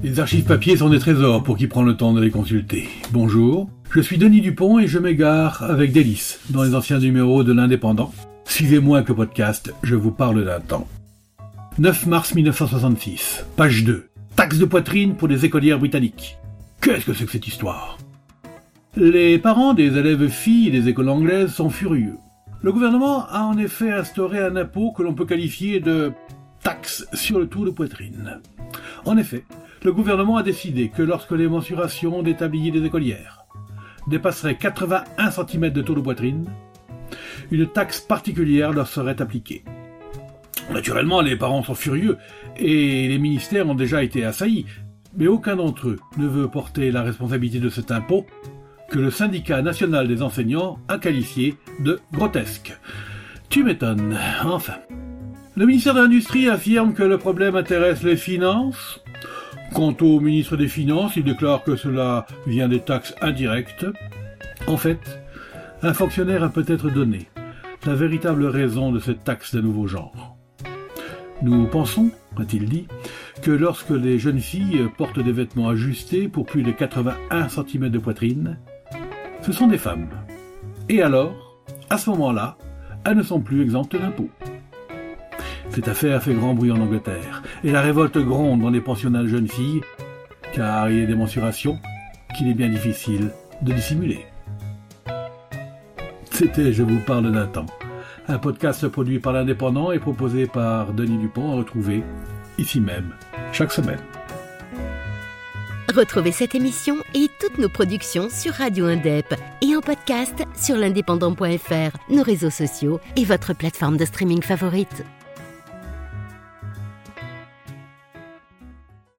Les archives papier sont des trésors pour qui prend le temps de les consulter. Bonjour, je suis Denis Dupont et je m'égare avec délice dans les anciens numéros de l'Indépendant. Suivez-moi que podcast, je vous parle d'un temps. 9 mars 1966, page 2. Taxe de poitrine pour les écolières britanniques. Qu'est-ce que c'est que cette histoire? Les parents des élèves filles des écoles anglaises sont furieux. Le gouvernement a en effet instauré un impôt que l'on peut qualifier de taxe sur le tour de poitrine. En effet, le gouvernement a décidé que lorsque les mensurations des tabliers des écolières dépasseraient 81 cm de tour de poitrine, une taxe particulière leur serait appliquée. Naturellement, les parents sont furieux et les ministères ont déjà été assaillis, mais aucun d'entre eux ne veut porter la responsabilité de cet impôt que le syndicat national des enseignants a qualifié de grotesque. Tu m'étonnes, enfin. Le ministère de l'Industrie affirme que le problème intéresse les finances. Quant au ministre des Finances, il déclare que cela vient des taxes indirectes. En fait, un fonctionnaire a peut-être donné la véritable raison de cette taxe d'un nouveau genre. Nous pensons, a-t-il dit, que lorsque les jeunes filles portent des vêtements ajustés pour plus de 81 cm de poitrine, ce sont des femmes. Et alors, à ce moment-là, elles ne sont plus exemptes d'impôts. Cette affaire fait grand bruit en Angleterre, et la révolte gronde dans les pensionnats de jeunes filles, car il y a des mensurations qu'il est bien difficile de dissimuler. C'était Je vous parle d'un temps, un podcast produit par l'Indépendant et proposé par Denis Dupont à retrouver ici même, chaque semaine. Retrouvez cette émission et toutes nos productions sur Radio Indep et en podcast sur l'indépendant.fr, nos réseaux sociaux et votre plateforme de streaming favorite.